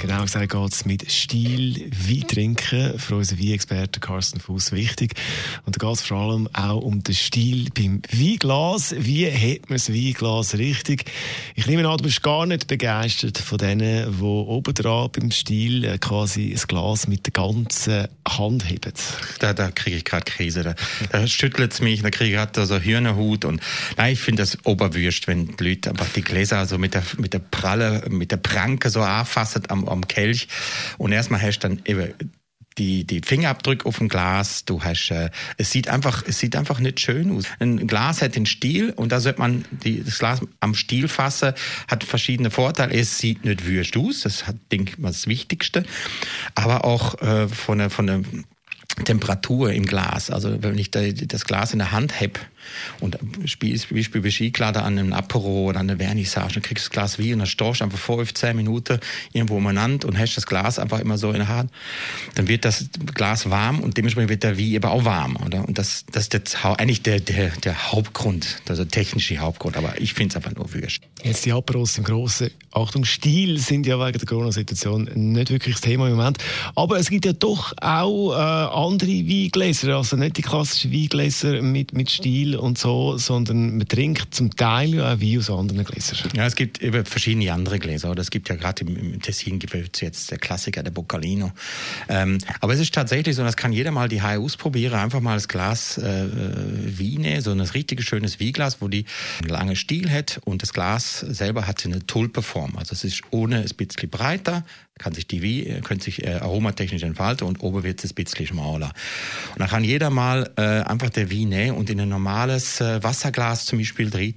Genau gesagt geht es mit Stil Wein trinken. Für unseren Weinexperten Carsten Fuß wichtig. Und da geht es vor allem auch um den Stil beim Weinglas. Wie hat man das Weinglas richtig? Ich nehme an, du bist gar nicht begeistert von denen, die oben dran beim Stil äh, quasi ein Glas mit der ganzen Hand heben. Da, da kriege ich gerade Krise. Da, da schüttelt es mich, da kriege ich gerade so Hühnerhut. Und nein, ich finde das oberwürst, wenn die Leute einfach die Gläser so mit der, mit der Pralle, mit der Pranke so anfassen am am Kelch. Und erstmal hast du dann eben die, die Fingerabdrücke auf dem Glas. Du hast, äh, es sieht einfach, es sieht einfach nicht schön aus. Ein Glas hat den Stiel und da sollte man die, das Glas am Stiel fassen, hat verschiedene Vorteile. Es sieht nicht wüst aus, das hat, denke ich das Wichtigste. Aber auch äh, von der, von der Temperatur im Glas. Also wenn ich das Glas in der Hand heb und zum Beispiel bei Skikleider an einem Apero oder an einer Vernissage, dann kriegst du das Glas wie und dann stehst du einfach vor 15 Minuten irgendwo umeinander und hast das Glas einfach immer so in der Hand, dann wird das Glas warm und dementsprechend wird der wie eben auch warm. Oder? Und das, das ist jetzt eigentlich der, der, der Hauptgrund, also der technische Hauptgrund, aber ich finde es einfach nur wurscht. Jetzt die Aperos im Grossen, Achtung, Stil sind ja wegen der Corona-Situation nicht wirklich das Thema im Moment, aber es gibt ja doch auch äh, andere Weingläser, also nicht die klassischen Weingläser mit, mit Stil und so, sondern man trinkt zum Teil ja auch Wein aus anderen Gläsern. Ja, es gibt eben verschiedene andere Gläser. Oder es gibt ja gerade im, im Tessin gibt es jetzt der Klassiker, der Boccalino. Ähm, aber es ist tatsächlich so, das kann jeder mal die Hai ausprobieren, einfach mal das Glas äh, Wein, so ein richtig schönes Weinglas, wo die einen langen Stiel hat und das Glas selber hat eine Tulpeform. Also es ist ohne ein bisschen breiter, kann sich die Wein, können sich äh, aromatechnisch entfalten und oben wird es ein bisschen schmaler. Und dann kann jeder mal äh, einfach der Wein nehmen und in ein normales äh, Wasserglas zum Beispiel drehen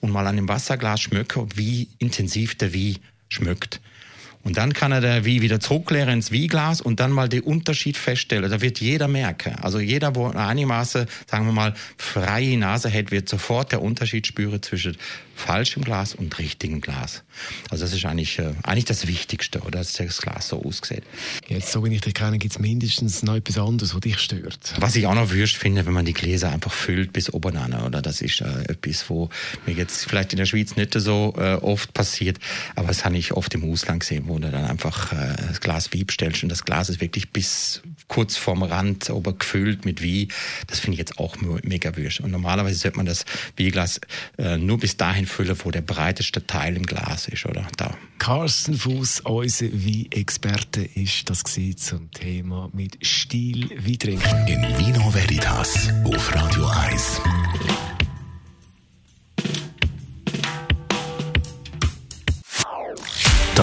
und mal an dem Wasserglas schmecken, wie intensiv der Wein schmeckt. Und dann kann er der wie wieder zurückleeren ins Wieglas und dann mal den Unterschied feststellen. Da wird jeder merken. Also jeder, wo einigermaßen, sagen wir mal, freie Nase hat, wird sofort der Unterschied spüren zwischen falschem Glas und richtigem Glas. Also das ist eigentlich, äh, eigentlich das Wichtigste, oder? Dass das Glas so aussieht. Jetzt, so wie ich dich kenne, gibt es mindestens noch etwas anderes, was dich stört. Was ich auch noch wünscht finde, wenn man die Gläser einfach füllt bis oben an, oder? Das ist äh, etwas, wo mir jetzt vielleicht in der Schweiz nicht so äh, oft passiert, aber das habe ich oft im Ausland gesehen, wo du dann einfach äh, das Glas Wein bestellst und das Glas ist wirklich bis kurz vorm Rand ober gefüllt mit Wein. Das finde ich jetzt auch mega wünscht. Und normalerweise sollte man das Weinglas äh, nur bis dahin füllen, wo der breiteste Teil im Glas ist, oder? Da. Carsten Fuß, unser Wein-Experte, ist das zum Thema mit Stil Wein trinken. In Vino Veritas auf Radio 1.